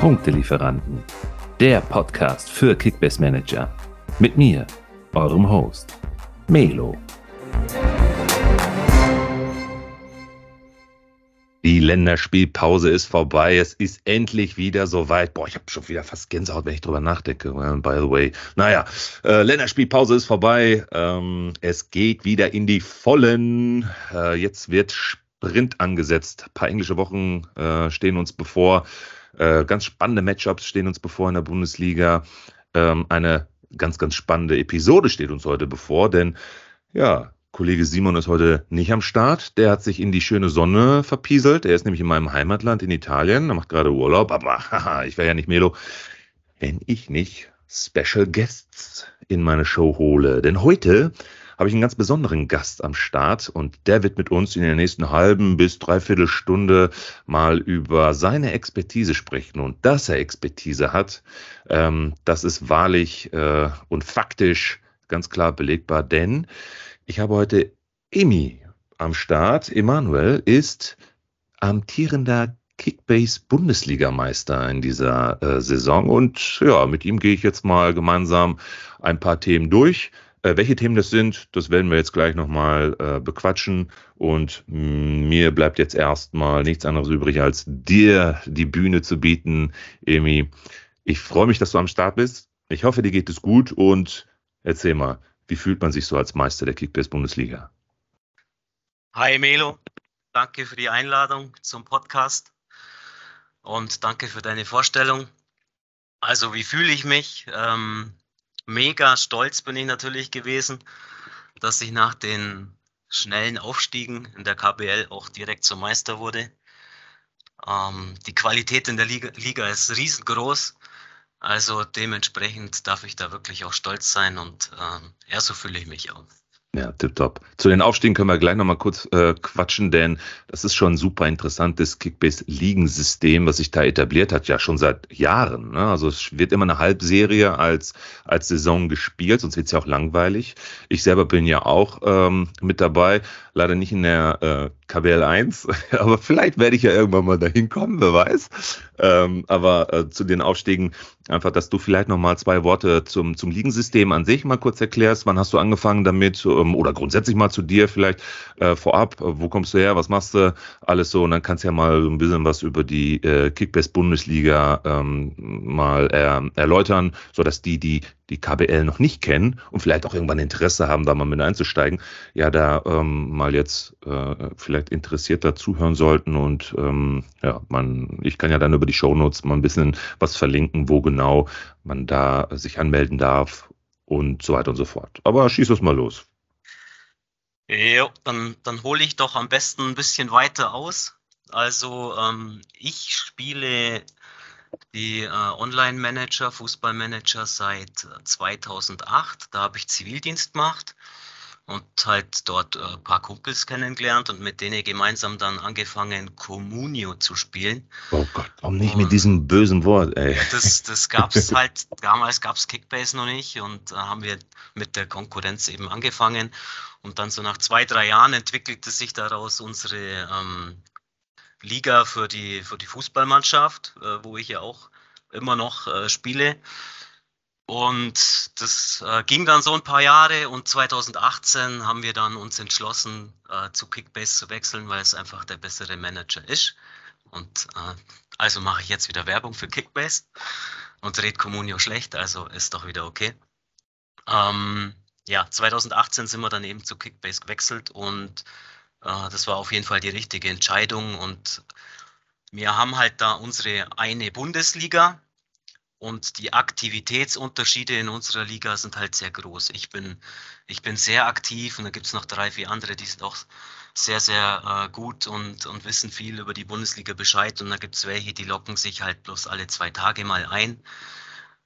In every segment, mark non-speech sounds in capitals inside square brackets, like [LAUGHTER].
Punktelieferanten, der Podcast für Kickbase Manager. Mit mir, eurem Host, Melo. Die Länderspielpause ist vorbei. Es ist endlich wieder soweit. Boah, ich habe schon wieder fast Gänsehaut, wenn ich drüber nachdenke. By the way. Naja, äh, Länderspielpause ist vorbei. Ähm, es geht wieder in die Vollen. Äh, jetzt wird Sprint angesetzt. Ein paar englische Wochen äh, stehen uns bevor. Äh, ganz spannende Matchups stehen uns bevor in der Bundesliga. Ähm, eine ganz, ganz spannende Episode steht uns heute bevor, denn ja, Kollege Simon ist heute nicht am Start. Der hat sich in die schöne Sonne verpieselt. Er ist nämlich in meinem Heimatland in Italien. Er macht gerade Urlaub. Aber [LAUGHS] haha, ich wäre ja nicht Melo, wenn ich nicht Special Guests in meine Show hole. Denn heute habe ich einen ganz besonderen Gast am Start und der wird mit uns in der nächsten halben bis dreiviertel Stunde mal über seine Expertise sprechen. Und dass er Expertise hat, ähm, das ist wahrlich äh, und faktisch ganz klar belegbar, denn ich habe heute Emi am Start. Emanuel ist amtierender Kickbase-Bundesligameister in dieser äh, Saison. Und ja, mit ihm gehe ich jetzt mal gemeinsam ein paar Themen durch. Äh, welche Themen das sind, das werden wir jetzt gleich nochmal äh, bequatschen. Und mh, mir bleibt jetzt erstmal nichts anderes übrig, als dir die Bühne zu bieten, Emi. Ich freue mich, dass du am Start bist. Ich hoffe, dir geht es gut und erzähl mal, wie fühlt man sich so als Meister der Kickbase-Bundesliga? Hi Melo, danke für die Einladung zum Podcast und danke für deine Vorstellung. Also wie fühle ich mich? Ähm, mega stolz bin ich natürlich gewesen, dass ich nach den schnellen Aufstiegen in der KBL auch direkt zum Meister wurde. Ähm, die Qualität in der Liga, Liga ist riesengroß. Also dementsprechend darf ich da wirklich auch stolz sein und ähm, ja, so fühle ich mich auch. Ja, tipptopp. Zu den Aufstiegen können wir gleich nochmal kurz äh, quatschen, denn das ist schon ein super interessantes Kickbase-Ligensystem, was sich da etabliert hat, ja schon seit Jahren. Ne? Also es wird immer eine Halbserie als, als Saison gespielt, sonst wird es ja auch langweilig. Ich selber bin ja auch ähm, mit dabei, leider nicht in der äh, KBL 1, [LAUGHS] aber vielleicht werde ich ja irgendwann mal dahin kommen, wer weiß. Ähm, aber äh, zu den Aufstiegen einfach, dass du vielleicht nochmal zwei Worte zum, zum Ligensystem an sich mal kurz erklärst. Wann hast du angefangen damit? Ähm, oder grundsätzlich mal zu dir vielleicht äh, vorab. Wo kommst du her? Was machst du? Alles so. Und dann kannst du ja mal ein bisschen was über die äh, Kickbase-Bundesliga ähm, mal äh, erläutern, sodass die, die die KBL noch nicht kennen und vielleicht auch irgendwann Interesse haben, da mal mit einzusteigen, ja, da ähm, mal jetzt äh, vielleicht interessierter zuhören sollten. Und ähm, ja, man, ich kann ja dann über die Shownotes mal ein bisschen was verlinken, wo genau man da sich anmelden darf und so weiter und so fort. Aber schieß es mal los. Ja, dann, dann hole ich doch am besten ein bisschen weiter aus. Also ähm, ich spiele die äh, Online-Manager, Fußballmanager seit 2008. Äh, da habe ich Zivildienst gemacht und halt dort ein äh, paar Kumpels kennengelernt und mit denen gemeinsam dann angefangen, Communio zu spielen. Oh Gott, komm nicht und mit diesem bösen Wort, ey. Das, das gab es [LAUGHS] halt, damals gab es Kickbase noch nicht und da haben wir mit der Konkurrenz eben angefangen. Und dann so nach zwei, drei Jahren entwickelte sich daraus unsere ähm, Liga für die, für die Fußballmannschaft, äh, wo ich ja auch immer noch äh, spiele. Und das äh, ging dann so ein paar Jahre und 2018 haben wir dann uns entschlossen, äh, zu Kickbase zu wechseln, weil es einfach der bessere Manager ist. Und äh, also mache ich jetzt wieder Werbung für Kickbase und red Communio schlecht, also ist doch wieder okay. Ähm, ja, 2018 sind wir dann eben zu Kickbase gewechselt und äh, das war auf jeden Fall die richtige Entscheidung und wir haben halt da unsere eine Bundesliga und die Aktivitätsunterschiede in unserer Liga sind halt sehr groß. Ich bin, ich bin sehr aktiv und da gibt es noch drei, vier andere, die sind auch sehr, sehr äh, gut und, und wissen viel über die Bundesliga Bescheid. Und da gibt es welche, die locken sich halt bloß alle zwei Tage mal ein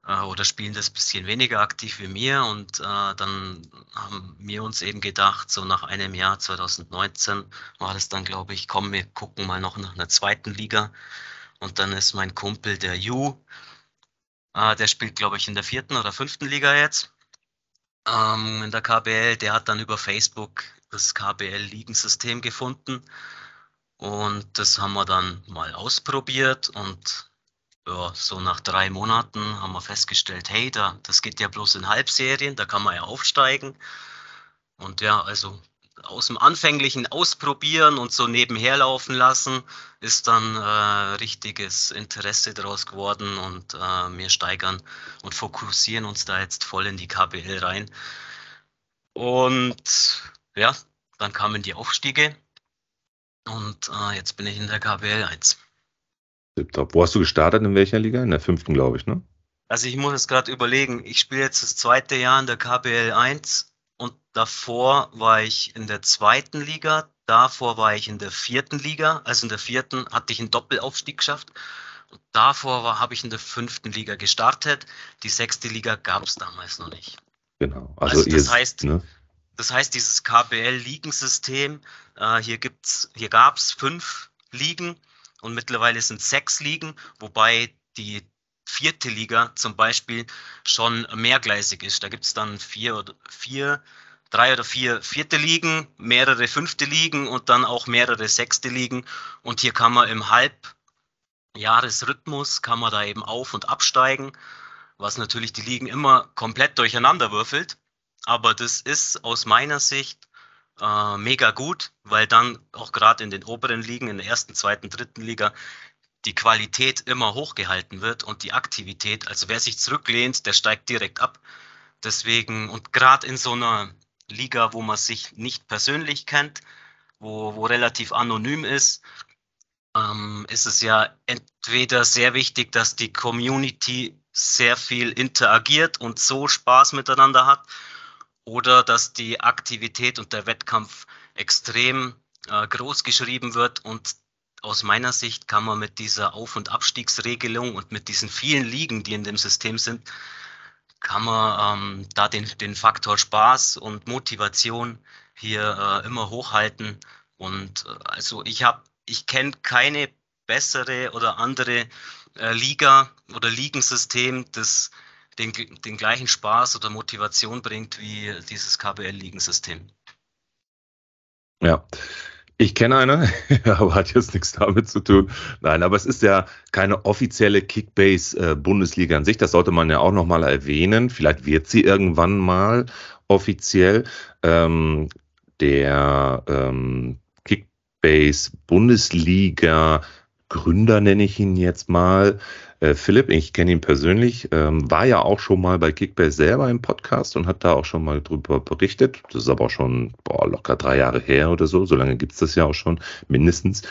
äh, oder spielen das bisschen weniger aktiv wie mir. Und äh, dann haben wir uns eben gedacht, so nach einem Jahr 2019 war das dann, glaube ich, komm, wir gucken mal noch nach einer zweiten Liga. Und dann ist mein Kumpel, der Ju, äh, der spielt, glaube ich, in der vierten oder fünften Liga jetzt. Ähm, in der KBL, der hat dann über Facebook das KBL-Ligensystem gefunden. Und das haben wir dann mal ausprobiert und ja, so nach drei Monaten haben wir festgestellt, hey, da, das geht ja bloß in Halbserien, da kann man ja aufsteigen. Und ja, also aus dem anfänglichen Ausprobieren und so nebenher laufen lassen, ist dann äh, richtiges Interesse daraus geworden und äh, wir steigern und fokussieren uns da jetzt voll in die KBL rein. Und ja, dann kamen die Aufstiege und äh, jetzt bin ich in der KBL 1. Wo hast du gestartet? In welcher Liga? In der fünften, glaube ich, ne? Also ich muss jetzt gerade überlegen, ich spiele jetzt das zweite Jahr in der KBL 1 und davor war ich in der zweiten Liga, davor war ich in der vierten Liga, also in der vierten hatte ich einen Doppelaufstieg geschafft und davor habe ich in der fünften Liga gestartet. Die sechste Liga gab es damals noch nicht. Genau. Also, also das heißt, ne? das heißt, dieses KBL-Ligensystem, äh, hier gibt's, hier gab es fünf Ligen und mittlerweile sind sechs Ligen, wobei die vierte Liga zum Beispiel schon mehrgleisig ist. Da gibt es dann vier oder vier, drei oder vier vierte Ligen, mehrere fünfte Ligen und dann auch mehrere sechste Ligen. Und hier kann man im Halbjahresrhythmus kann man da eben auf- und absteigen, was natürlich die Ligen immer komplett durcheinander würfelt. Aber das ist aus meiner Sicht äh, mega gut, weil dann auch gerade in den oberen Ligen, in der ersten, zweiten, dritten Liga, die Qualität immer hochgehalten wird und die Aktivität. Also wer sich zurücklehnt, der steigt direkt ab. Deswegen, und gerade in so einer Liga, wo man sich nicht persönlich kennt, wo, wo relativ anonym ist, ähm, ist es ja entweder sehr wichtig, dass die Community sehr viel interagiert und so Spaß miteinander hat, oder dass die Aktivität und der Wettkampf extrem äh, groß geschrieben wird und aus meiner Sicht kann man mit dieser Auf- und Abstiegsregelung und mit diesen vielen Ligen, die in dem System sind, kann man ähm, da den, den Faktor Spaß und Motivation hier äh, immer hochhalten. Und äh, also ich habe, ich kenne keine bessere oder andere äh, Liga oder Ligensystem, das den, den gleichen Spaß oder Motivation bringt wie dieses KBL-Ligensystem. Ja, ich kenne eine, [LAUGHS] aber hat jetzt nichts damit zu tun. Nein, aber es ist ja keine offizielle Kickbase-Bundesliga an sich. Das sollte man ja auch nochmal erwähnen. Vielleicht wird sie irgendwann mal offiziell. Ähm, der ähm, Kickbase-Bundesliga Gründer nenne ich ihn jetzt mal, äh, Philipp, ich kenne ihn persönlich, ähm, war ja auch schon mal bei Kickbase selber im Podcast und hat da auch schon mal drüber berichtet. Das ist aber auch schon boah, locker drei Jahre her oder so. So lange gibt es das ja auch schon, mindestens.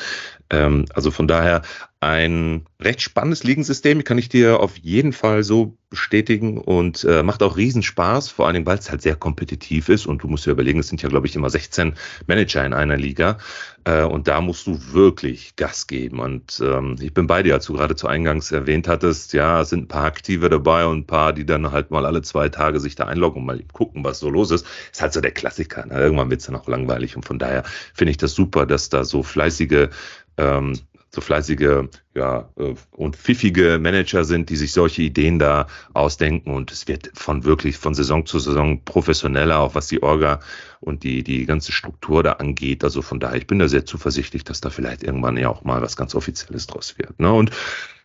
Ähm, also von daher ein recht spannendes Ligensystem, kann ich dir auf jeden Fall so bestätigen und äh, macht auch riesen Spaß, vor allen Dingen, weil es halt sehr kompetitiv ist und du musst dir überlegen, es sind ja, glaube ich, immer 16 Manager in einer Liga äh, und da musst du wirklich Gas geben und ähm, ich bin bei dir, als du gerade zu Eingangs erwähnt hattest, ja, es sind ein paar Aktive dabei und ein paar, die dann halt mal alle zwei Tage sich da einloggen und mal gucken, was so los ist. Ist halt so der Klassiker, ne? irgendwann wird es dann auch langweilig und von daher finde ich das super, dass da so fleißige ähm, so fleißige ja, äh, und pfiffige Manager sind, die sich solche Ideen da ausdenken und es wird von wirklich von Saison zu Saison professioneller, auch was die Orga und die, die ganze Struktur da angeht. Also von daher, ich bin da sehr zuversichtlich, dass da vielleicht irgendwann ja auch mal was ganz Offizielles draus wird. Ne? Und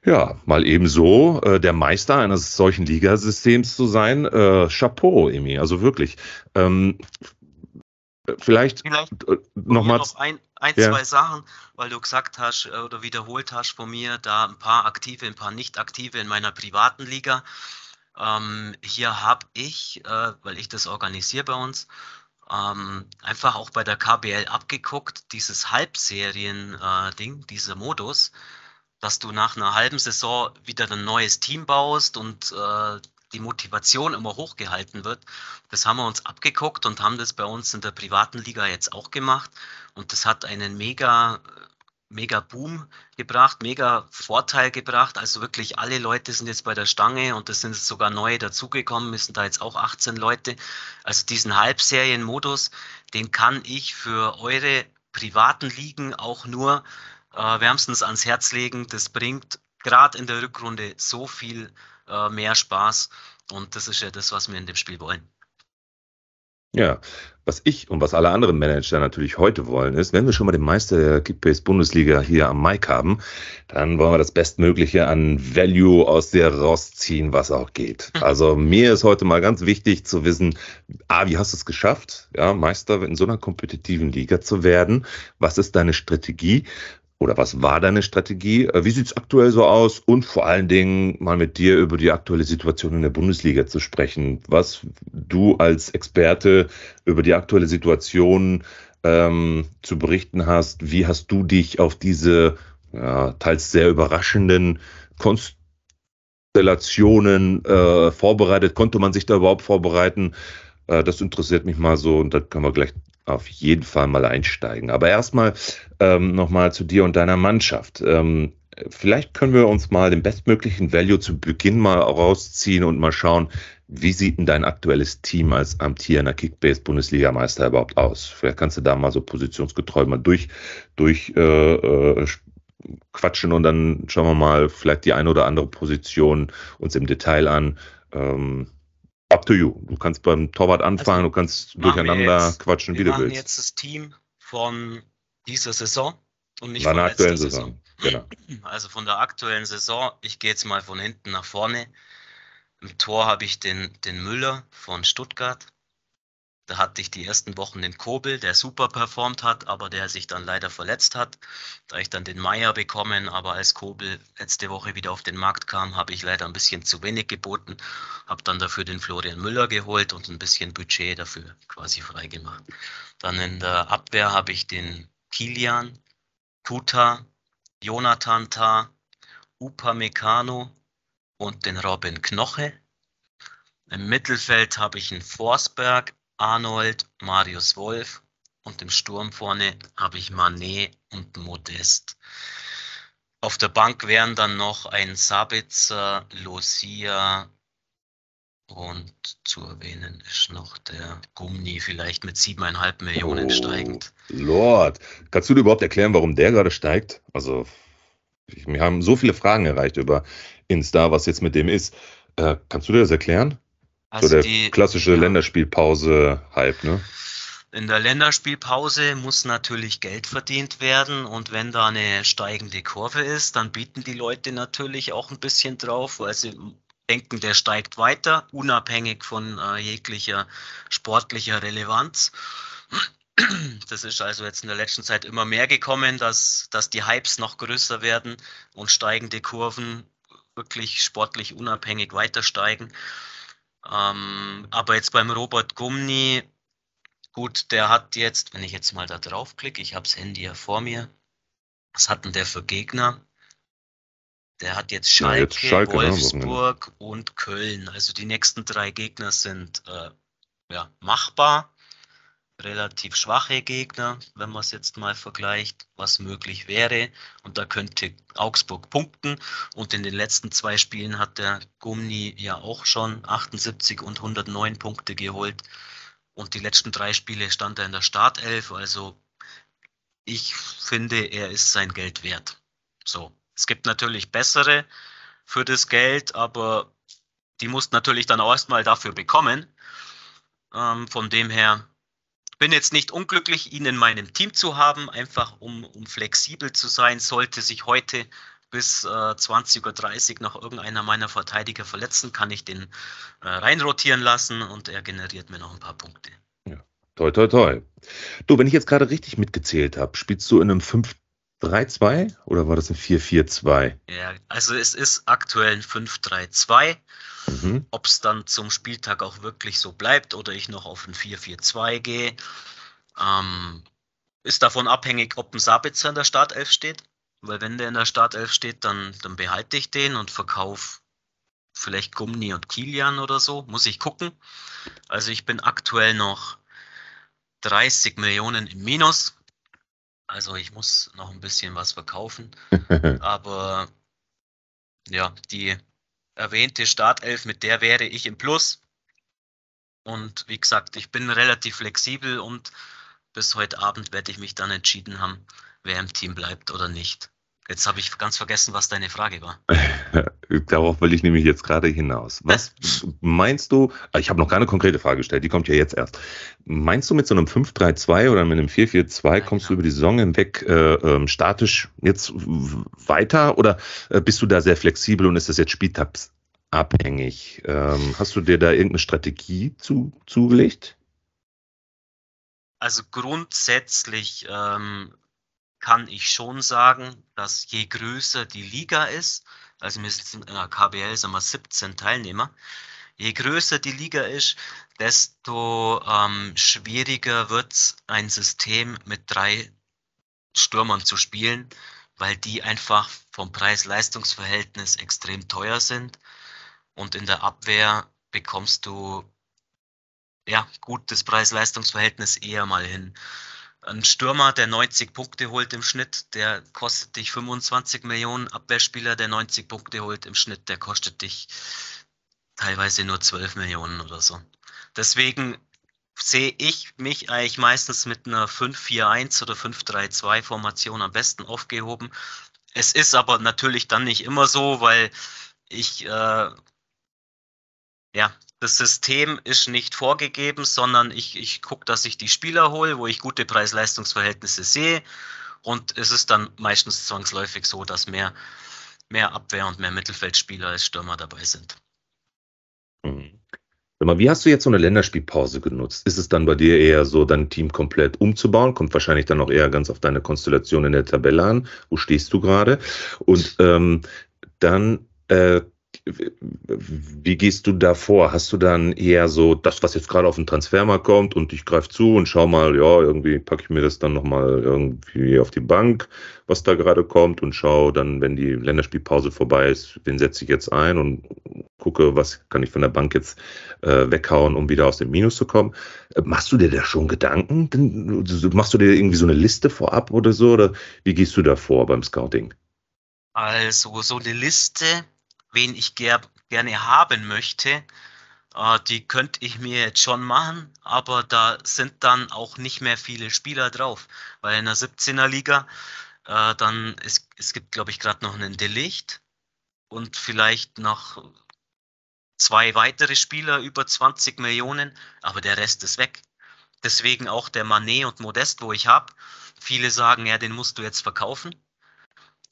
ja, mal ebenso äh, der Meister eines solchen Ligasystems zu sein. Äh, Chapeau, Emi, also wirklich. Ähm, vielleicht, vielleicht nochmal. Noch ein, ein ja. zwei Sachen, weil du gesagt hast äh, oder wiederholt hast von mir, da ein paar aktive, ein paar nicht aktive in meiner privaten Liga. Ähm, hier habe ich, äh, weil ich das organisiere bei uns, ähm, einfach auch bei der KBL abgeguckt, dieses Halbserien-Ding, äh, dieser Modus, dass du nach einer halben Saison wieder ein neues Team baust und äh, die Motivation immer hochgehalten wird. Das haben wir uns abgeguckt und haben das bei uns in der privaten Liga jetzt auch gemacht. Und das hat einen mega, mega Boom gebracht, mega Vorteil gebracht. Also wirklich alle Leute sind jetzt bei der Stange und es sind sogar neue dazugekommen, müssen da jetzt auch 18 Leute. Also diesen Halbserienmodus, den kann ich für eure privaten Ligen auch nur äh, wärmstens ans Herz legen. Das bringt gerade in der Rückrunde so viel äh, mehr Spaß. Und das ist ja das, was wir in dem Spiel wollen. Ja, was ich und was alle anderen Manager natürlich heute wollen, ist, wenn wir schon mal den Meister der Kickbase-Bundesliga hier am Mike haben, dann wollen wir das Bestmögliche an Value aus der rausziehen, was auch geht. [LAUGHS] Also mir ist heute mal ganz wichtig zu wissen, A, wie hast du es geschafft, ja, Meister in so einer kompetitiven Liga zu werden? Was ist deine Strategie? Oder was war deine Strategie? Äh, wie sieht's aktuell so aus? Und vor allen Dingen mal mit dir über die aktuelle Situation in der Bundesliga zu sprechen. Was du als Experte über die aktuelle Situation ähm, zu berichten hast. Wie hast du dich auf diese ja, teils sehr überraschenden Konstellationen äh, vorbereitet? Konnte man sich da überhaupt vorbereiten? Äh, das interessiert mich mal so und da können wir gleich auf jeden Fall mal einsteigen. Aber erstmal ähm, nochmal zu dir und deiner Mannschaft. Ähm, vielleicht können wir uns mal den bestmöglichen Value zu Beginn mal rausziehen und mal schauen, wie sieht denn dein aktuelles Team als amtierender Kickbase-Bundesligameister überhaupt aus? Vielleicht kannst du da mal so positionsgetreu mal durch, durch äh, äh, quatschen und dann schauen wir mal vielleicht die eine oder andere Position uns im Detail an. Ähm, Up to you. Du kannst beim Torwart anfangen, also, du kannst durcheinander jetzt, quatschen, wie du willst. Wir machen jetzt das Team von dieser Saison und nicht von der aktuellen Saison. Saison. Genau. Also von der aktuellen Saison, ich gehe jetzt mal von hinten nach vorne. Im Tor habe ich den, den Müller von Stuttgart. Da hatte ich die ersten Wochen den Kobel, der super performt hat, aber der sich dann leider verletzt hat. Da ich dann den Meier bekommen, aber als Kobel letzte Woche wieder auf den Markt kam, habe ich leider ein bisschen zu wenig geboten. Habe dann dafür den Florian Müller geholt und ein bisschen Budget dafür quasi freigemacht. Dann in der Abwehr habe ich den Kilian, Tuta, Jonathan Ta, Upa Meccano und den Robin Knoche. Im Mittelfeld habe ich einen Forsberg, Arnold, Marius Wolf und im Sturm vorne habe ich Manet und Modest. Auf der Bank wären dann noch ein Sabitzer, Lucia und zu erwähnen ist noch der Gummi, vielleicht mit siebeneinhalb Millionen oh, steigend. Lord, kannst du dir überhaupt erklären, warum der gerade steigt? Also, wir haben so viele Fragen erreicht über Insta, was jetzt mit dem ist. Äh, kannst du dir das erklären? Also so der die, klassische ja, Länderspielpause-Hype, ne? In der Länderspielpause muss natürlich Geld verdient werden und wenn da eine steigende Kurve ist, dann bieten die Leute natürlich auch ein bisschen drauf, weil sie denken, der steigt weiter, unabhängig von äh, jeglicher sportlicher Relevanz. Das ist also jetzt in der letzten Zeit immer mehr gekommen, dass, dass die Hypes noch größer werden und steigende Kurven wirklich sportlich unabhängig weiter steigen. Ähm, aber jetzt beim Robert Gumni, gut, der hat jetzt, wenn ich jetzt mal da draufklicke, ich habe das Handy ja vor mir, was hat denn der für Gegner? Der hat jetzt Schalke, ja, jetzt Schalke ne, Wolfsburg ne? und Köln. Also die nächsten drei Gegner sind äh, ja, machbar relativ schwache Gegner, wenn man es jetzt mal vergleicht, was möglich wäre. Und da könnte Augsburg punkten. Und in den letzten zwei Spielen hat der Gumni ja auch schon 78 und 109 Punkte geholt. Und die letzten drei Spiele stand er in der Startelf. Also ich finde, er ist sein Geld wert. So. Es gibt natürlich bessere für das Geld, aber die mussten natürlich dann auch erstmal dafür bekommen. Ähm, von dem her bin jetzt nicht unglücklich, ihn in meinem Team zu haben, einfach um, um flexibel zu sein. Sollte sich heute bis äh, 20.30 Uhr noch irgendeiner meiner Verteidiger verletzen, kann ich den äh, reinrotieren lassen und er generiert mir noch ein paar Punkte. Ja. Toi, toi, toi. Du, wenn ich jetzt gerade richtig mitgezählt habe, spielst du in einem 5-3-2 oder war das ein 4-4-2? Ja, also es ist aktuell ein 5-3-2. Mhm. Ob es dann zum Spieltag auch wirklich so bleibt oder ich noch auf ein 4-4-2 gehe, ähm, ist davon abhängig, ob ein Sabitzer in der Startelf steht. Weil wenn der in der Startelf steht, dann, dann behalte ich den und verkaufe vielleicht Gumni und Kilian oder so. Muss ich gucken. Also ich bin aktuell noch 30 Millionen im Minus. Also ich muss noch ein bisschen was verkaufen. [LAUGHS] Aber ja, die erwähnte Startelf, mit der wäre ich im Plus. Und wie gesagt, ich bin relativ flexibel und bis heute Abend werde ich mich dann entschieden haben, wer im Team bleibt oder nicht. Jetzt habe ich ganz vergessen, was deine Frage war. [LAUGHS] Darauf will ich nämlich jetzt gerade hinaus. Was [LAUGHS] meinst du, ah, ich habe noch keine konkrete Frage gestellt, die kommt ja jetzt erst. Meinst du mit so einem 5-3-2 oder mit einem 4-4-2 ja, kommst genau. du über die Saison hinweg äh, ähm, statisch jetzt weiter oder äh, bist du da sehr flexibel und ist das jetzt spieltabsabhängig? Ähm, hast du dir da irgendeine Strategie zu, zugelegt? Also grundsätzlich ähm, kann ich schon sagen, dass je größer die Liga ist, also wir sind in der KBL sind wir 17 Teilnehmer, je größer die Liga ist, desto ähm, schwieriger wird es, ein System mit drei Stürmern zu spielen, weil die einfach vom Preis-Leistungs-Verhältnis extrem teuer sind. Und in der Abwehr bekommst du ja gutes Preis-Leistungs-Verhältnis eher mal hin. Ein Stürmer, der 90 Punkte holt im Schnitt, der kostet dich 25 Millionen. Abwehrspieler, der 90 Punkte holt im Schnitt, der kostet dich teilweise nur 12 Millionen oder so. Deswegen sehe ich mich eigentlich meistens mit einer 5-4-1 oder 5-3-2 Formation am besten aufgehoben. Es ist aber natürlich dann nicht immer so, weil ich äh, ja das System ist nicht vorgegeben, sondern ich, ich gucke, dass ich die Spieler hole, wo ich gute Preis-Leistungs-Verhältnisse sehe. Und es ist dann meistens zwangsläufig so, dass mehr, mehr Abwehr- und mehr Mittelfeldspieler als Stürmer dabei sind. Mhm. Wie hast du jetzt so eine Länderspielpause genutzt? Ist es dann bei dir eher so, dein Team komplett umzubauen? Kommt wahrscheinlich dann auch eher ganz auf deine Konstellation in der Tabelle an. Wo stehst du gerade? Und ähm, dann äh, wie gehst du da vor? Hast du dann eher so das, was jetzt gerade auf den Transfermarkt kommt und ich greife zu und schau mal, ja, irgendwie packe ich mir das dann nochmal irgendwie auf die Bank, was da gerade kommt und schau dann, wenn die Länderspielpause vorbei ist, wen setze ich jetzt ein und gucke, was kann ich von der Bank jetzt äh, weghauen, um wieder aus dem Minus zu kommen. Äh, machst du dir da schon Gedanken? Machst du dir irgendwie so eine Liste vorab oder so? Oder wie gehst du da vor beim Scouting? Also so eine Liste wen ich ger gerne haben möchte, äh, die könnte ich mir jetzt schon machen, aber da sind dann auch nicht mehr viele Spieler drauf, weil in der 17er Liga äh, dann, es, es gibt glaube ich gerade noch einen Delicht und vielleicht noch zwei weitere Spieler über 20 Millionen, aber der Rest ist weg. Deswegen auch der Manet und Modest, wo ich habe. Viele sagen, ja, den musst du jetzt verkaufen.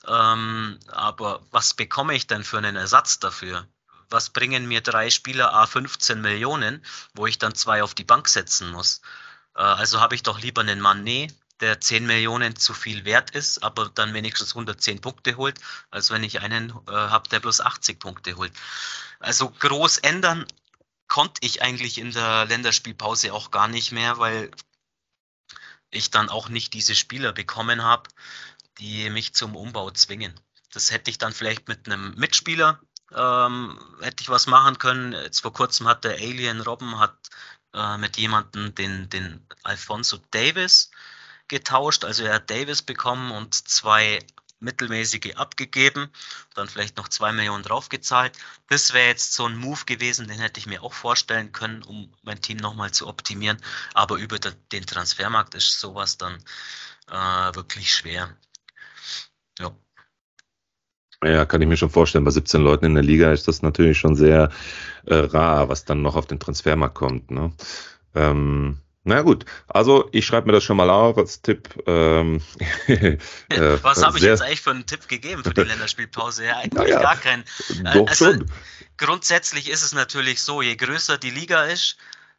Ähm, aber was bekomme ich denn für einen Ersatz dafür? Was bringen mir drei Spieler A 15 Millionen, wo ich dann zwei auf die Bank setzen muss? Äh, also habe ich doch lieber einen Manet, der 10 Millionen zu viel wert ist, aber dann wenigstens 110 Punkte holt, als wenn ich einen äh, habe, der bloß 80 Punkte holt. Also groß ändern konnte ich eigentlich in der Länderspielpause auch gar nicht mehr, weil ich dann auch nicht diese Spieler bekommen habe, die mich zum Umbau zwingen. Das hätte ich dann vielleicht mit einem Mitspieler ähm, hätte ich was machen können. Jetzt vor kurzem hat der Alien Robben hat äh, mit jemandem den, den Alfonso Davis getauscht. Also er hat Davis bekommen und zwei mittelmäßige abgegeben, dann vielleicht noch zwei Millionen draufgezahlt. Das wäre jetzt so ein Move gewesen, den hätte ich mir auch vorstellen können, um mein Team nochmal zu optimieren. Aber über den Transfermarkt ist sowas dann äh, wirklich schwer. Ja. Ja, kann ich mir schon vorstellen. Bei 17 Leuten in der Liga ist das natürlich schon sehr äh, rar, was dann noch auf den Transfermarkt kommt. Ne? Ähm, na gut, also ich schreibe mir das schon mal auf als Tipp. Ähm, [LAUGHS] äh, [LAUGHS] was habe ich jetzt eigentlich für einen Tipp gegeben für die [LAUGHS] Länderspielpause? Ja, eigentlich ja, gar keinen. Doch also, schon. Grundsätzlich ist es natürlich so, je größer die Liga ist,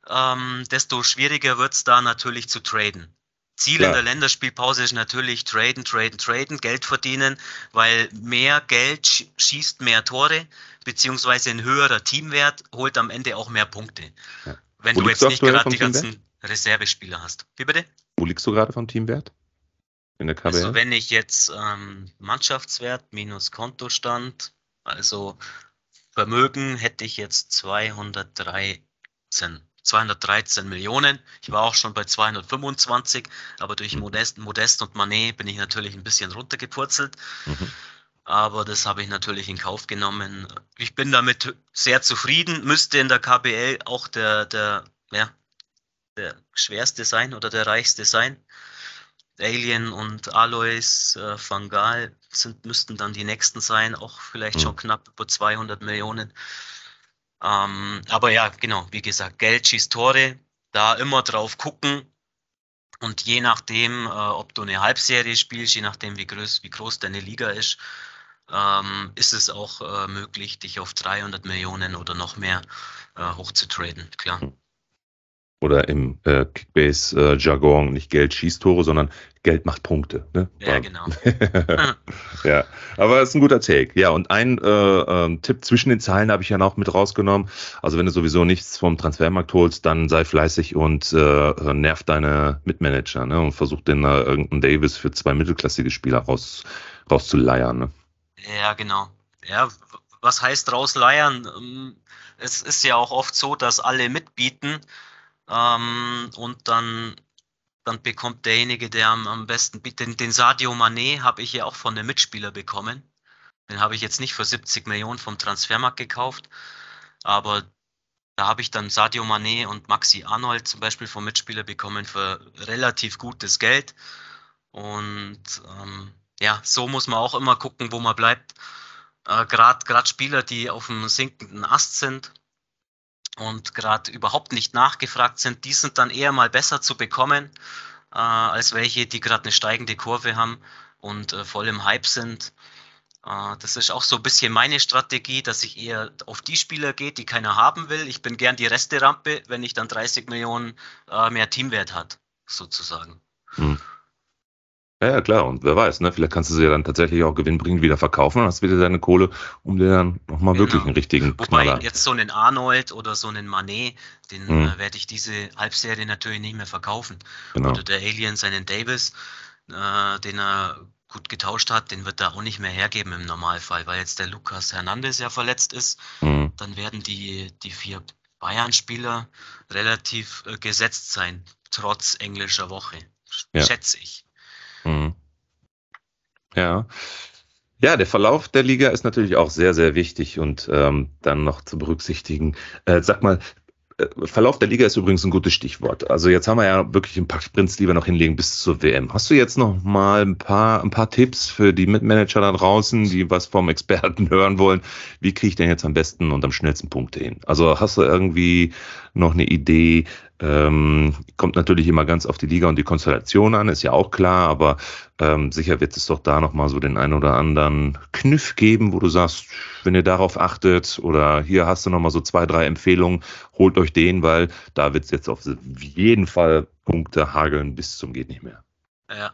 ähm, desto schwieriger wird es da natürlich zu traden. Ziel Klar. in der Länderspielpause ist natürlich traden, traden, traden, Geld verdienen, weil mehr Geld schießt mehr Tore, beziehungsweise ein höherer Teamwert holt am Ende auch mehr Punkte. Ja. Wenn Wo du jetzt nicht gerade die ganzen Teamwert? Reservespieler hast. Wie bitte? Wo liegst du gerade vom Teamwert? In der KBL? Also wenn ich jetzt ähm, Mannschaftswert minus Kontostand, also Vermögen hätte ich jetzt 213 213 Millionen. Ich war auch schon bei 225, aber durch mhm. Modest, Modest und Manet bin ich natürlich ein bisschen runtergepurzelt. Mhm. Aber das habe ich natürlich in Kauf genommen. Ich bin damit sehr zufrieden. Müsste in der KBL auch der, der, ja, der schwerste sein oder der reichste sein. Alien und Alois äh, Fangal sind, müssten dann die nächsten sein, auch vielleicht mhm. schon knapp über 200 Millionen. Ähm, aber ja, genau, wie gesagt, Geld schießt Tore, da immer drauf gucken und je nachdem, äh, ob du eine Halbserie spielst, je nachdem, wie groß, wie groß deine Liga ist, ähm, ist es auch äh, möglich, dich auf 300 Millionen oder noch mehr äh, hochzutraden, klar. Oder im äh, Kickbase-Jargon nicht Geld schießt Tore, sondern Geld macht Punkte. Ne? Ja, genau. [LAUGHS] ja, aber das ist ein guter Take. Ja, und ein äh, äh, Tipp zwischen den Zeilen habe ich ja noch mit rausgenommen. Also wenn du sowieso nichts vom Transfermarkt holst, dann sei fleißig und äh, nerv deine Mitmanager ne? und versuch den äh, irgendeinen Davis für zwei mittelklassige Spieler raus, rauszuleiern. Ne? Ja, genau. Ja, was heißt rausleiern? Ähm, es ist ja auch oft so, dass alle mitbieten ähm, und dann, dann bekommt derjenige, der am, am besten bietet, den, Sadio Mané habe ich ja auch von einem Mitspieler bekommen. Den habe ich jetzt nicht für 70 Millionen vom Transfermarkt gekauft, aber da habe ich dann Sadio Mané und Maxi Arnold zum Beispiel vom Mitspieler bekommen für relativ gutes Geld. Und ähm, ja, so muss man auch immer gucken, wo man bleibt. Äh, Gerade Spieler, die auf dem sinkenden Ast sind, und gerade überhaupt nicht nachgefragt sind, die sind dann eher mal besser zu bekommen, äh, als welche, die gerade eine steigende Kurve haben und äh, voll im Hype sind. Äh, das ist auch so ein bisschen meine Strategie, dass ich eher auf die Spieler gehe, die keiner haben will. Ich bin gern die Resterampe, wenn ich dann 30 Millionen äh, mehr Teamwert hat, sozusagen. Hm. Ja, ja, klar. Und wer weiß, ne? Vielleicht kannst du sie ja dann tatsächlich auch gewinnbringend wieder verkaufen und hast wieder deine Kohle, um dir dann nochmal genau. wirklich einen richtigen Wobei Knaller. jetzt so einen Arnold oder so einen Manet, den hm. äh, werde ich diese Halbserie natürlich nicht mehr verkaufen. Genau. Oder der Alien seinen Davis, äh, den er gut getauscht hat, den wird er auch nicht mehr hergeben im Normalfall, weil jetzt der Lukas Hernandez ja verletzt ist. Hm. Dann werden die, die vier Bayern-Spieler relativ äh, gesetzt sein, trotz englischer Woche. Ja. Schätze ich. Ja. Ja, der Verlauf der Liga ist natürlich auch sehr, sehr wichtig und ähm, dann noch zu berücksichtigen. Äh, sag mal, äh, Verlauf der Liga ist übrigens ein gutes Stichwort. Also jetzt haben wir ja wirklich ein paar Sprints lieber noch hinlegen bis zur WM. Hast du jetzt noch mal ein paar, ein paar Tipps für die Mitmanager da draußen, die was vom Experten [LAUGHS] hören wollen? Wie kriege ich denn jetzt am besten und am schnellsten Punkte hin? Also hast du irgendwie noch eine Idee, ähm, kommt natürlich immer ganz auf die Liga und die Konstellation an, ist ja auch klar, aber ähm, sicher wird es doch da nochmal so den einen oder anderen Kniff geben, wo du sagst, wenn ihr darauf achtet oder hier hast du nochmal so zwei, drei Empfehlungen, holt euch den, weil da wird es jetzt auf jeden Fall Punkte hageln bis zum geht nicht mehr. Ja.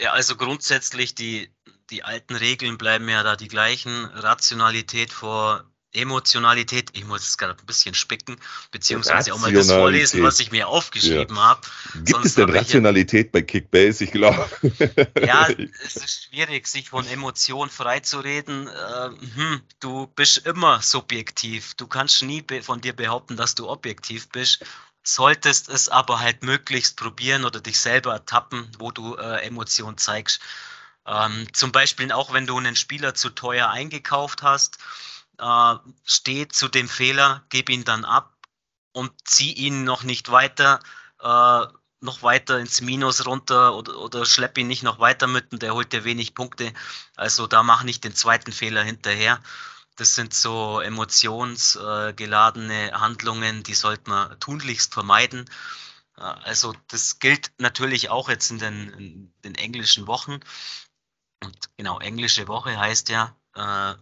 Ja, also grundsätzlich die, die alten Regeln bleiben ja da die gleichen. Rationalität vor Emotionalität, ich muss es gerade ein bisschen spicken, beziehungsweise auch mal das vorlesen, was ich mir aufgeschrieben ja. habe. Gibt Sonst es denn Rationalität bei Kickbase? Ich glaube. [LAUGHS] Ja, es ist schwierig, sich von Emotionen freizureden. Äh, hm, du bist immer subjektiv. Du kannst nie von dir behaupten, dass du objektiv bist. Solltest es aber halt möglichst probieren oder dich selber ertappen, wo du äh, Emotionen zeigst. Ähm, zum Beispiel auch, wenn du einen Spieler zu teuer eingekauft hast äh, steh zu dem Fehler, gib ihn dann ab und zieh ihn noch nicht weiter, äh, noch weiter ins Minus runter oder, oder schlepp ihn nicht noch weiter mit und der holt dir wenig Punkte. Also da mach nicht den zweiten Fehler hinterher. Das sind so emotionsgeladene Handlungen, die sollte man tunlichst vermeiden. Äh, also das gilt natürlich auch jetzt in den, in den englischen Wochen. Und genau, englische Woche heißt ja, äh,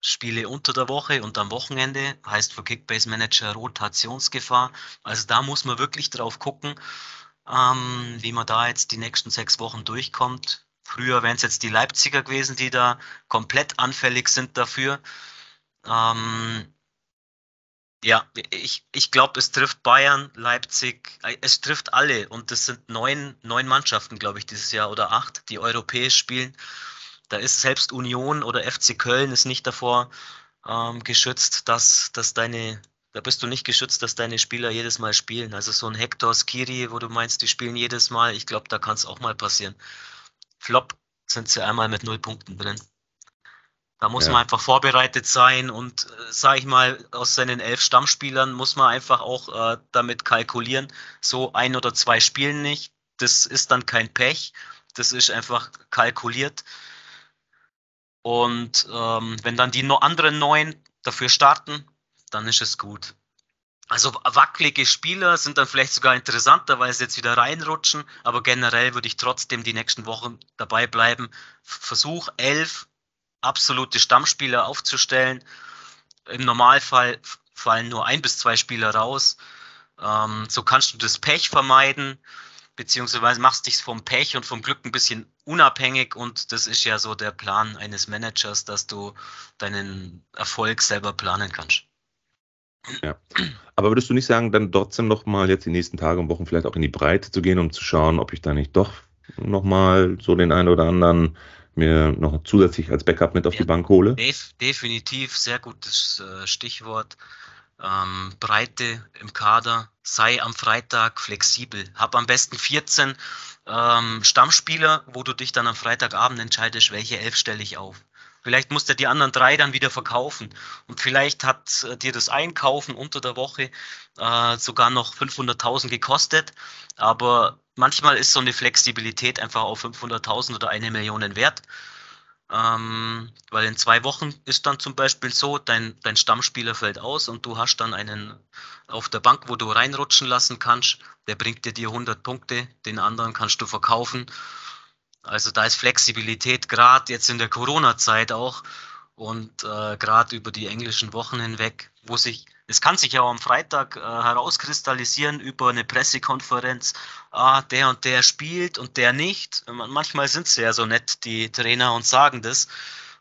Spiele unter der Woche und am Wochenende, heißt für Kickbase Manager Rotationsgefahr. Also da muss man wirklich drauf gucken, ähm, wie man da jetzt die nächsten sechs Wochen durchkommt. Früher wären es jetzt die Leipziger gewesen, die da komplett anfällig sind dafür. Ähm, ja, ich, ich glaube, es trifft Bayern, Leipzig, äh, es trifft alle und es sind neun, neun Mannschaften, glaube ich, dieses Jahr oder acht, die europäisch spielen. Da ist selbst Union oder FC Köln ist nicht davor ähm, geschützt, dass, dass deine, da bist du nicht geschützt, dass deine Spieler jedes Mal spielen. Also so ein Hector Skiri, wo du meinst, die spielen jedes Mal, ich glaube, da kann es auch mal passieren. Flop sind sie einmal mit null Punkten drin. Da muss ja. man einfach vorbereitet sein und, äh, sage ich mal, aus seinen elf Stammspielern muss man einfach auch äh, damit kalkulieren, so ein oder zwei spielen nicht, das ist dann kein Pech, das ist einfach kalkuliert. Und ähm, wenn dann die anderen neun dafür starten, dann ist es gut. Also wackelige Spieler sind dann vielleicht sogar interessanter, weil sie jetzt wieder reinrutschen, aber generell würde ich trotzdem die nächsten Wochen dabei bleiben. Versuch elf absolute Stammspieler aufzustellen. Im Normalfall fallen nur ein bis zwei Spieler raus. Ähm, so kannst du das Pech vermeiden, beziehungsweise machst dich vom Pech und vom Glück ein bisschen unabhängig und das ist ja so der Plan eines Managers, dass du deinen Erfolg selber planen kannst. Ja. Aber würdest du nicht sagen, dann trotzdem nochmal jetzt die nächsten Tage und Wochen vielleicht auch in die Breite zu gehen, um zu schauen, ob ich da nicht doch nochmal so den einen oder anderen mir noch zusätzlich als Backup mit auf ja, die Bank hole? Def definitiv, sehr gutes äh, Stichwort. Ähm, Breite im Kader, sei am Freitag flexibel. Hab am besten 14 ähm, Stammspieler, wo du dich dann am Freitagabend entscheidest, welche elf stelle ich auf. Vielleicht musst du die anderen drei dann wieder verkaufen. Und vielleicht hat äh, dir das Einkaufen unter der Woche äh, sogar noch 500.000 gekostet. Aber manchmal ist so eine Flexibilität einfach auf 500.000 oder eine Million wert. Ähm, weil in zwei Wochen ist dann zum Beispiel so, dein, dein Stammspieler fällt aus und du hast dann einen auf der Bank, wo du reinrutschen lassen kannst. Der bringt dir die 100 Punkte, den anderen kannst du verkaufen also da ist Flexibilität gerade jetzt in der Corona-Zeit auch und äh, gerade über die englischen Wochen hinweg, wo sich, es kann sich ja auch am Freitag äh, herauskristallisieren über eine Pressekonferenz, ah, der und der spielt und der nicht. Manchmal sind sie ja so nett, die Trainer, und sagen das.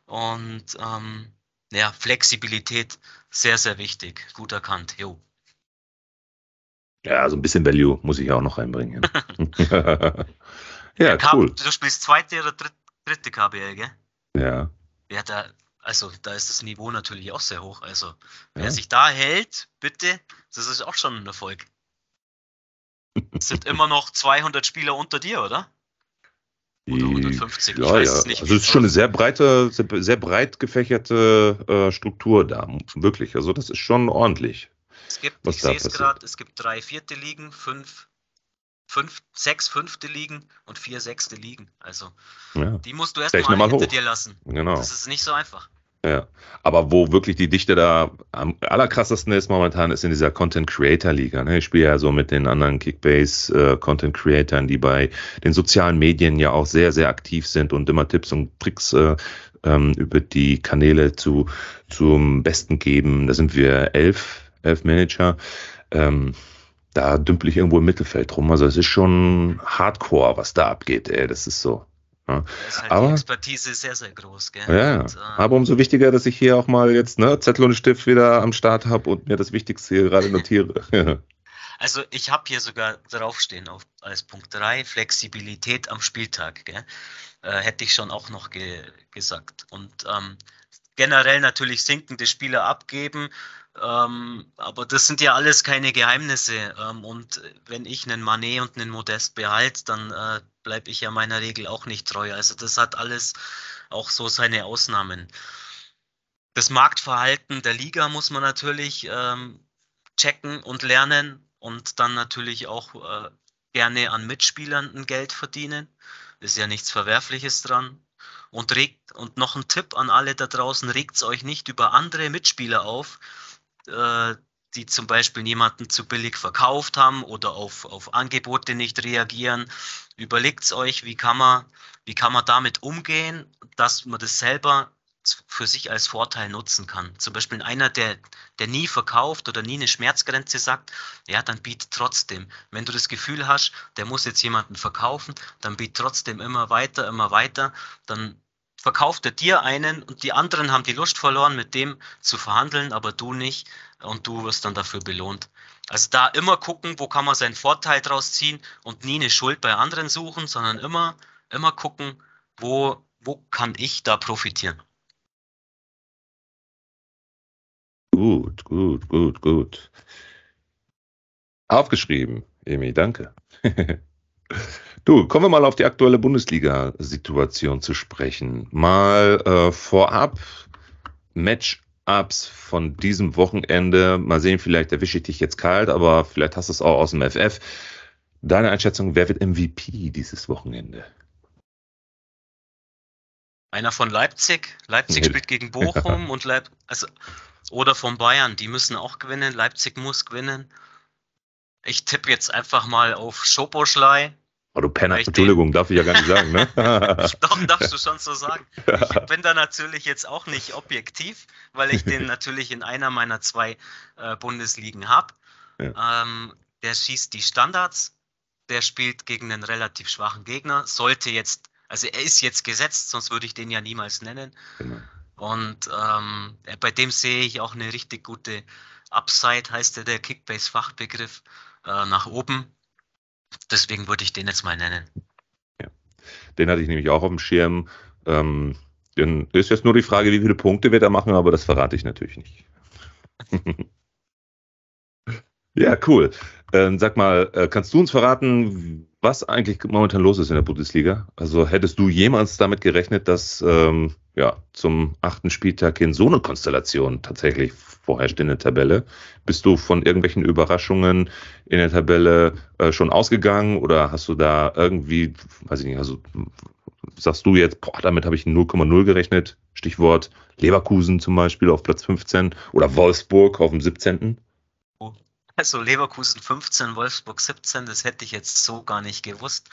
Und ähm, ja, Flexibilität sehr, sehr wichtig. Gut erkannt. Jo. Ja, so ein bisschen Value muss ich auch noch reinbringen. [LAUGHS] Ja, K cool. Du spielst zweite oder dritte KBL, gell? Ja. Ja, da, also da ist das Niveau natürlich auch sehr hoch. Also wer ja. sich da hält, bitte, das ist auch schon ein Erfolg. Es sind immer noch 200 Spieler unter dir, oder? Oder 150, ja, ich weiß ja. es nicht. Also es ist schon eine sehr breite, sehr, sehr breit gefächerte äh, Struktur da, wirklich. Also das ist schon ordentlich. Es gibt, ich sehe es gerade, es gibt drei vierte Ligen, fünf fünf, sechs fünfte liegen und vier sechste liegen. Also ja. die musst du erstmal hinter hoch. dir lassen. Genau. Das ist nicht so einfach. Ja, aber wo wirklich die Dichte da am allerkrassesten ist momentan, ist in dieser Content Creator Liga. Ne? Ich spiele ja so mit den anderen Kickbase äh, Content Creatoren, die bei den sozialen Medien ja auch sehr, sehr aktiv sind und immer Tipps und Tricks äh, ähm, über die Kanäle zu, zum Besten geben. Da sind wir elf, elf Manager. Ähm, da dümpel ich irgendwo im Mittelfeld rum. Also es ist schon Hardcore, was da abgeht, ey. Das ist so. Ja. ist halt aber, die Expertise sehr, sehr groß, gell? Ja, und, äh, aber umso wichtiger, dass ich hier auch mal jetzt ne, Zettel und Stift wieder am Start habe und mir das Wichtigste hier gerade notiere. [LAUGHS] also ich habe hier sogar draufstehen auf, als Punkt 3 Flexibilität am Spieltag. Gell? Äh, hätte ich schon auch noch ge gesagt. Und ähm, generell natürlich sinkende Spieler abgeben. Ähm, aber das sind ja alles keine Geheimnisse. Ähm, und wenn ich einen Manet und einen Modest behalte, dann äh, bleibe ich ja meiner Regel auch nicht treu. Also das hat alles auch so seine Ausnahmen. Das Marktverhalten der Liga muss man natürlich ähm, checken und lernen und dann natürlich auch äh, gerne an Mitspielern ein Geld verdienen. Ist ja nichts Verwerfliches dran. Und regt, und noch ein Tipp an alle da draußen, regt es euch nicht über andere Mitspieler auf, äh, die zum Beispiel jemanden zu billig verkauft haben oder auf, auf Angebote nicht reagieren. Überlegt euch, wie kann, man, wie kann man damit umgehen, dass man das selber für sich als Vorteil nutzen kann. Zum Beispiel einer, der, der nie verkauft oder nie eine Schmerzgrenze sagt, ja, dann biet trotzdem. Wenn du das Gefühl hast, der muss jetzt jemanden verkaufen, dann biet trotzdem immer weiter, immer weiter. Dann verkauft er dir einen und die anderen haben die Lust verloren, mit dem zu verhandeln, aber du nicht und du wirst dann dafür belohnt. Also da immer gucken, wo kann man seinen Vorteil draus ziehen und nie eine Schuld bei anderen suchen, sondern immer, immer gucken, wo, wo kann ich da profitieren. Gut, gut, gut, gut. Aufgeschrieben, Emi, danke. [LAUGHS] Du, kommen wir mal auf die aktuelle Bundesliga-Situation zu sprechen. Mal äh, vorab Matchups von diesem Wochenende. Mal sehen, vielleicht erwische ich dich jetzt kalt, aber vielleicht hast du es auch aus dem FF. Deine Einschätzung, wer wird MVP dieses Wochenende? Einer von Leipzig. Leipzig nee. spielt gegen [LAUGHS] Bochum und Leip also, oder von Bayern. Die müssen auch gewinnen. Leipzig muss gewinnen. Ich tippe jetzt einfach mal auf Schoposchlei. Oh, du Penner, Entschuldigung, darf ich ja gar nicht sagen, ne? [LAUGHS] Doch, darfst du schon so sagen. Ich bin da natürlich jetzt auch nicht objektiv, weil ich den [LAUGHS] natürlich in einer meiner zwei äh, Bundesligen habe. Ja. Ähm, der schießt die Standards, der spielt gegen einen relativ schwachen Gegner, sollte jetzt, also er ist jetzt gesetzt, sonst würde ich den ja niemals nennen. Genau. Und ähm, bei dem sehe ich auch eine richtig gute Upside, heißt der, der Kickbase-Fachbegriff, äh, nach oben Deswegen würde ich den jetzt mal nennen. Ja. Den hatte ich nämlich auch auf dem Schirm. Ähm, dann ist jetzt nur die Frage, wie viele Punkte wir da machen, aber das verrate ich natürlich nicht. [LAUGHS] ja, cool. Ähm, sag mal, äh, kannst du uns verraten, was eigentlich momentan los ist in der Bundesliga? Also hättest du jemals damit gerechnet, dass ähm, ja, zum achten Spieltag in so eine Konstellation tatsächlich vorherrscht in der Tabelle? Bist du von irgendwelchen Überraschungen in der Tabelle äh, schon ausgegangen oder hast du da irgendwie, weiß ich nicht, also sagst du jetzt, boah, damit habe ich 0,0 gerechnet? Stichwort Leverkusen zum Beispiel auf Platz 15 oder Wolfsburg auf dem 17. Also Leverkusen 15, Wolfsburg 17, das hätte ich jetzt so gar nicht gewusst.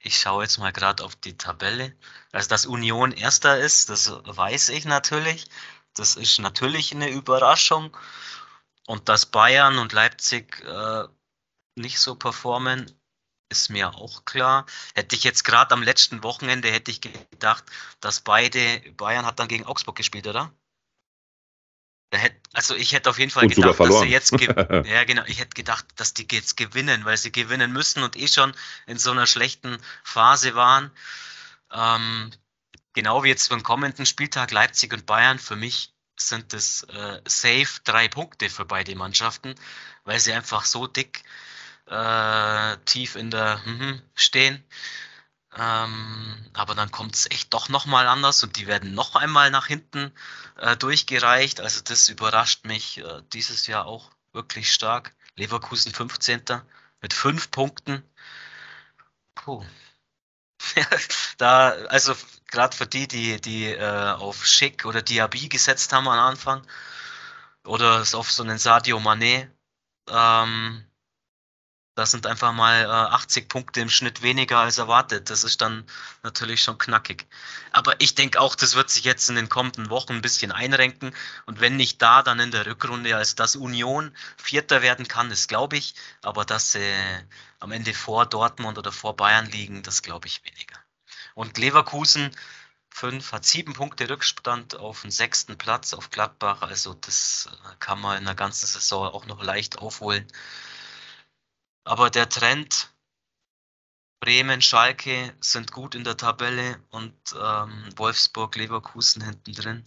Ich schaue jetzt mal gerade auf die Tabelle. Also, dass Union erster ist, das weiß ich natürlich. Das ist natürlich eine Überraschung. Und dass Bayern und Leipzig äh, nicht so performen, ist mir auch klar. Hätte ich jetzt gerade am letzten Wochenende hätte ich gedacht, dass beide Bayern hat dann gegen Augsburg gespielt, oder? Also ich hätte auf jeden Fall und gedacht, dass sie jetzt [LAUGHS] ja genau, ich hätte gedacht, dass die jetzt gewinnen, weil sie gewinnen müssen und eh schon in so einer schlechten Phase waren. Ähm, genau wie jetzt beim kommenden Spieltag Leipzig und Bayern, für mich sind es äh, safe drei Punkte für beide Mannschaften, weil sie einfach so dick äh, tief in der mm, stehen. Ähm, aber dann kommt es echt doch nochmal anders und die werden noch einmal nach hinten äh, durchgereicht. Also das überrascht mich äh, dieses Jahr auch wirklich stark. Leverkusen 15. mit fünf Punkten. Puh. [LAUGHS] da, also gerade für die, die, die äh, auf Schick oder Diaby gesetzt haben am Anfang oder auf so einen Sadio Mané, ähm, das sind einfach mal äh, 80 Punkte im Schnitt weniger als erwartet. Das ist dann natürlich schon knackig. Aber ich denke auch, das wird sich jetzt in den kommenden Wochen ein bisschen einrenken. Und wenn nicht da, dann in der Rückrunde. Also, dass Union Vierter werden kann, das glaube ich. Aber dass sie am Ende vor Dortmund oder vor Bayern liegen, das glaube ich weniger. Und Leverkusen 5 hat sieben Punkte Rückstand auf den sechsten Platz auf Gladbach. Also das äh, kann man in der ganzen Saison auch noch leicht aufholen. Aber der Trend, Bremen, Schalke sind gut in der Tabelle und ähm, Wolfsburg, Leverkusen hinten drin.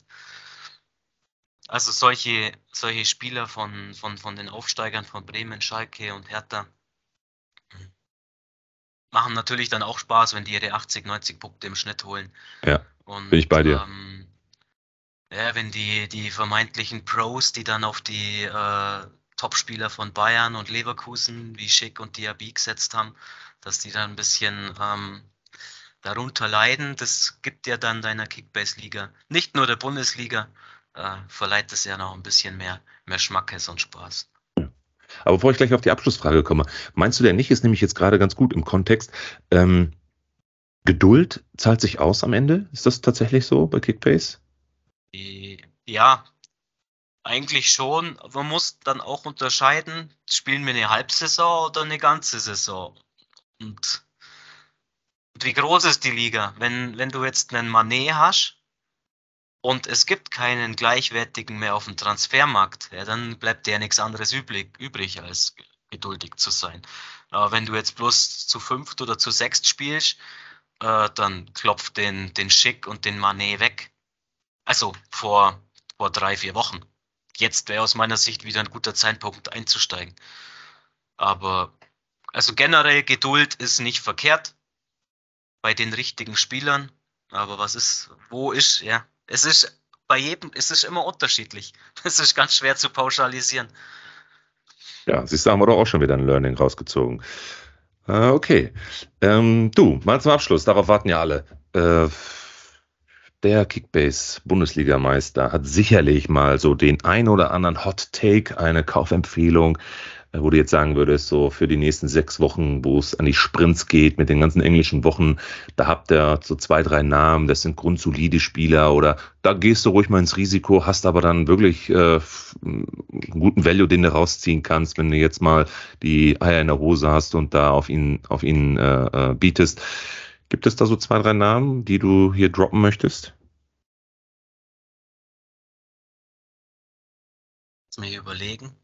Also solche, solche Spieler von, von, von den Aufsteigern von Bremen, Schalke und Hertha machen natürlich dann auch Spaß, wenn die ihre 80, 90 Punkte im Schnitt holen. Ja, und, bin ich bei dir. Ähm, ja, wenn die, die vermeintlichen Pros, die dann auf die äh, Topspieler von Bayern und Leverkusen wie Schick und Diaby gesetzt haben, dass die dann ein bisschen ähm, darunter leiden. Das gibt ja dann deiner Kickbase-Liga, nicht nur der Bundesliga, äh, verleiht es ja noch ein bisschen mehr, mehr Schmackes und Spaß. Aber bevor ich gleich auf die Abschlussfrage komme, meinst du denn nicht, ist nämlich jetzt gerade ganz gut im Kontext, ähm, Geduld zahlt sich aus am Ende? Ist das tatsächlich so bei Kickbase? Ja, eigentlich schon. Man muss dann auch unterscheiden, spielen wir eine Halbsaison oder eine ganze Saison. Und, und wie groß ist die Liga? Wenn, wenn du jetzt einen Manet hast und es gibt keinen gleichwertigen mehr auf dem Transfermarkt, ja, dann bleibt dir ja nichts anderes übrig, übrig, als geduldig zu sein. Aber wenn du jetzt bloß zu fünft oder zu sechst spielst, äh, dann klopft den, den Schick und den Manet weg. Also vor, vor drei, vier Wochen jetzt wäre aus meiner Sicht wieder ein guter Zeitpunkt einzusteigen. Aber also generell Geduld ist nicht verkehrt bei den richtigen Spielern. Aber was ist, wo ist, ja, es ist bei jedem, es ist immer unterschiedlich. [LAUGHS] Es ist ganz schwer zu pauschalisieren. Ja, siehst du, haben wir doch auch schon wieder ein Learning rausgezogen. Äh, okay. Ähm, du, mal zum Abschluss, darauf warten ja alle. Äh, der Kickbase-Bundesligameister hat sicherlich mal so den ein oder anderen Hot Take, eine Kaufempfehlung, äh, wo du jetzt sagen würdest, so für die nächsten sechs Wochen, wo es an die Sprints geht mit den ganzen englischen Wochen, da habt ihr so zwei, drei Namen, das sind grundsolide Spieler oder da gehst du ruhig mal ins Risiko, hast aber dann wirklich äh, einen guten Value, den du rausziehen kannst, wenn du jetzt mal die Eier in der Hose hast und da auf ihn, auf ihn äh, äh, bietest. Gibt es da so zwei, drei Namen, die du hier droppen möchtest? Mir überlegen.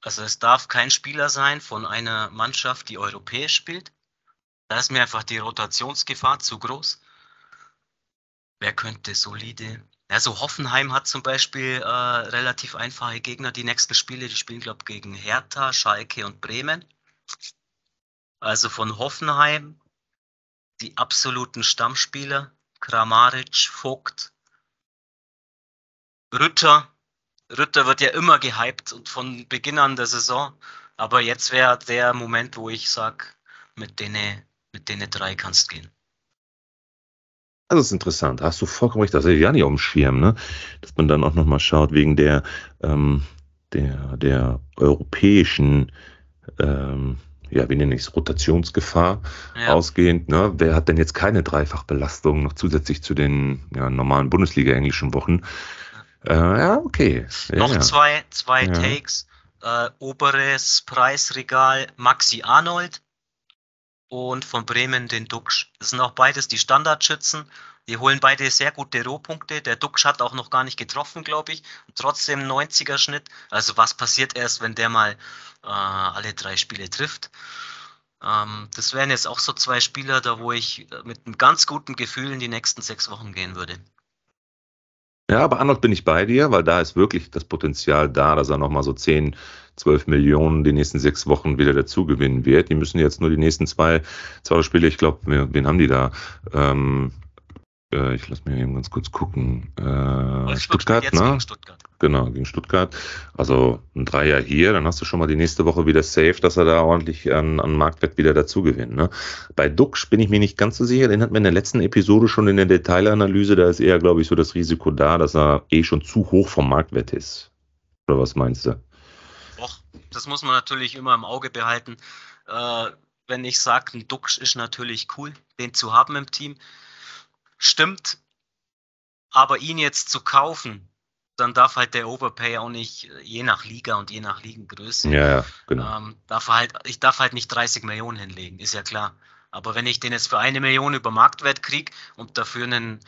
Also es darf kein Spieler sein von einer Mannschaft, die europäisch spielt. Da ist mir einfach die Rotationsgefahr zu groß. Wer könnte solide? Also Hoffenheim hat zum Beispiel äh, relativ einfache Gegner. Die nächsten Spiele, die spielen, glaube ich, gegen Hertha, Schalke und Bremen. Also von Hoffenheim die absoluten Stammspieler. Kramaric, Vogt, Rütter, Rütter wird ja immer gehypt und von Beginn an der Saison. Aber jetzt wäre der Moment, wo ich sage, mit denen, mit denen drei kannst gehen. Das ist interessant. Hast du vollkommen recht. Das ist ja nicht auf dem Schirm, ne? Dass man dann auch nochmal schaut, wegen der, ähm, der, der europäischen, ähm, ja, wie nenne ich es, Rotationsgefahr ja. ausgehend. Ne? Wer hat denn jetzt keine Dreifachbelastung noch zusätzlich zu den ja, normalen Bundesliga-englischen Wochen? Äh, ja, okay. Ja, Noch zwei, zwei. Takes. Äh, oberes Preisregal Maxi Arnold und von Bremen den Duxch. Das sind auch beides die Standardschützen. Die holen beide sehr gute Rohpunkte. Der Duxch hat auch noch gar nicht getroffen, glaube ich. Trotzdem 90er Schnitt. Also was passiert erst, wenn der mal äh, alle drei Spiele trifft? Ähm, das wären jetzt auch so zwei Spieler, da wo ich mit einem ganz guten Gefühl in die nächsten sechs Wochen gehen würde. Ja, aber Arnold bin ich bei dir, weil da ist wirklich das Potenzial da, dass er nochmal so 10, 12 Millionen die nächsten sechs Wochen wieder dazu gewinnen wird. Die müssen jetzt nur die nächsten zwei, zwei Spiele, ich glaube, wen haben die da? Ähm, äh, ich lasse mir eben ganz kurz gucken. Äh, Stuttgart, ne? Stuttgart. Genau, gegen Stuttgart. Also ein Dreier hier, dann hast du schon mal die nächste Woche wieder safe, dass er da ordentlich an, an Marktwert wieder dazu gewinnt. Ne? Bei Dux bin ich mir nicht ganz so sicher. Den hatten wir in der letzten Episode schon in der Detailanalyse. Da ist eher, glaube ich, so das Risiko da, dass er eh schon zu hoch vom Marktwert ist. Oder was meinst du? Doch, das muss man natürlich immer im Auge behalten. Äh, wenn ich sage, ein Dux ist natürlich cool, den zu haben im Team stimmt. Aber ihn jetzt zu kaufen, dann darf halt der Overpay auch nicht, äh, je nach Liga und je nach Ligengröße, ja, ja, genau. ähm, darf halt, ich darf halt nicht 30 Millionen hinlegen, ist ja klar. Aber wenn ich den jetzt für eine Million über Marktwert kriege und dafür einen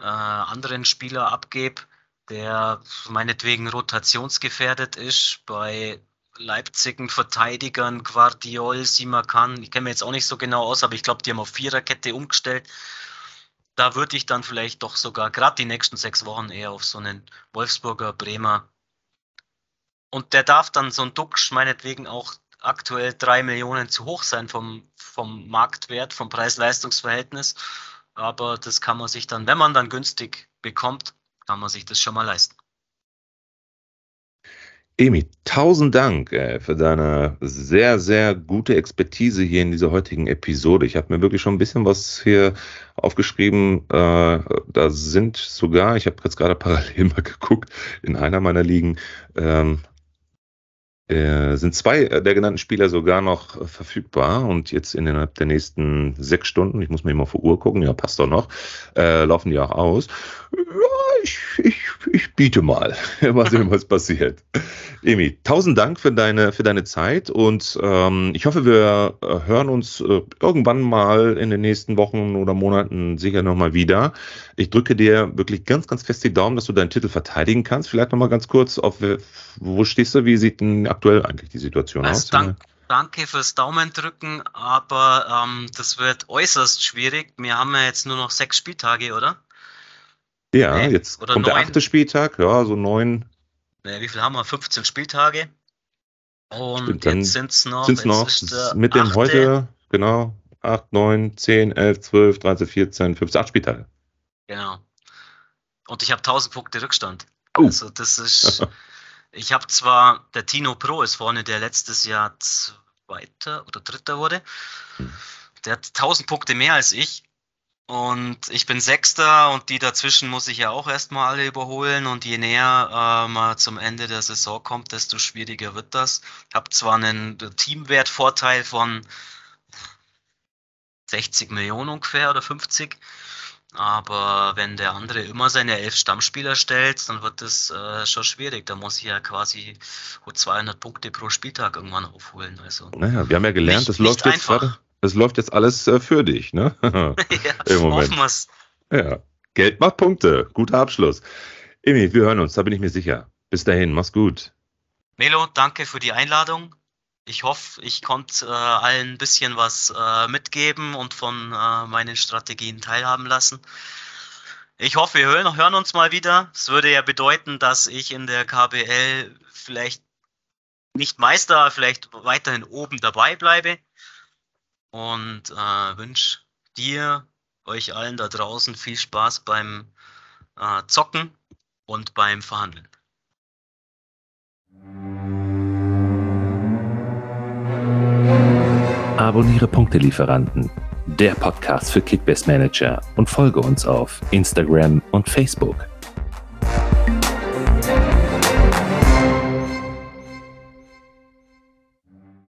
äh, anderen Spieler abgebe, der meinetwegen rotationsgefährdet ist, bei Leipzigen Verteidigern, Guardiol, Simakan, ich kenne mir jetzt auch nicht so genau aus, aber ich glaube, die haben auf Viererkette umgestellt da würde ich dann vielleicht doch sogar gerade die nächsten sechs Wochen eher auf so einen Wolfsburger, Bremer. Und der darf dann so ein Duxch meinetwegen auch aktuell drei Millionen zu hoch sein vom, vom Marktwert, vom Preis-Leistungs-Verhältnis. Aber das kann man sich dann, wenn man dann günstig bekommt, kann man sich das schon mal leisten. Emi, tausend Dank äh, für deine sehr, sehr gute Expertise hier in dieser heutigen Episode. Ich habe mir wirklich schon ein bisschen was hier aufgeschrieben. Äh, da sind sogar, ich habe jetzt gerade parallel [LAUGHS] mal geguckt, in einer meiner Ligen ähm, äh, sind zwei der genannten Spieler sogar noch äh, verfügbar und jetzt innerhalb der nächsten sechs Stunden, ich muss mir immer vor Uhr gucken, ja, passt doch noch, äh, laufen die auch aus. Ja, ich, ich, ich biete mal. [LAUGHS] mal sehen, was passiert. Emi, tausend Dank für deine, für deine Zeit und ähm, ich hoffe, wir äh, hören uns äh, irgendwann mal in den nächsten Wochen oder Monaten sicher nochmal wieder. Ich drücke dir wirklich ganz, ganz fest die Daumen, dass du deinen Titel verteidigen kannst. Vielleicht nochmal ganz kurz, auf, wo stehst du, wie sieht denn aktuell eigentlich die Situation also aus? Dank, danke fürs Daumendrücken, aber ähm, das wird äußerst schwierig. Wir haben ja jetzt nur noch sechs Spieltage, oder? Ja, nee, jetzt kommt neun. der achte Spieltag, ja, so neun. Nee, wie viel haben wir? 15 Spieltage. Und Stimmt, jetzt sind es noch, sind's noch mit dem heute, genau, 8, 9, 10, 11, 12, 13, 14, 15, 8 Spieltage. Genau. Und ich habe 1000 Punkte Rückstand. Oh. Also das ist [LAUGHS] Ich habe zwar, der Tino Pro ist vorne, der letztes Jahr Zweiter oder Dritter wurde. Hm. Der hat 1000 Punkte mehr als ich. Und ich bin Sechster und die dazwischen muss ich ja auch erstmal alle überholen. Und je näher äh, man zum Ende der Saison kommt, desto schwieriger wird das. Ich habe zwar einen Teamwertvorteil von 60 Millionen ungefähr oder 50. Aber wenn der andere immer seine elf Stammspieler stellt, dann wird das äh, schon schwierig. Da muss ich ja quasi 200 Punkte pro Spieltag irgendwann aufholen. Also naja, wir haben ja gelernt, das läuft jetzt gerade, das läuft jetzt alles äh, für dich, ne? [LAUGHS] ja, Im Moment. Wir's. Ja, Geld macht Punkte. Guter Abschluss. Emi, wir hören uns, da bin ich mir sicher. Bis dahin, mach's gut. Melo, danke für die Einladung ich hoffe, ich konnte äh, allen ein bisschen was äh, mitgeben und von äh, meinen Strategien teilhaben lassen. Ich hoffe, wir hören, hören uns mal wieder. Es würde ja bedeuten, dass ich in der KBL vielleicht nicht Meister, vielleicht weiterhin oben dabei bleibe. Und äh, wünsche dir, euch allen da draußen viel Spaß beim äh, Zocken und beim Verhandeln. Abonniere Punktelieferanten, der Podcast für Kickbase Manager und folge uns auf Instagram und Facebook.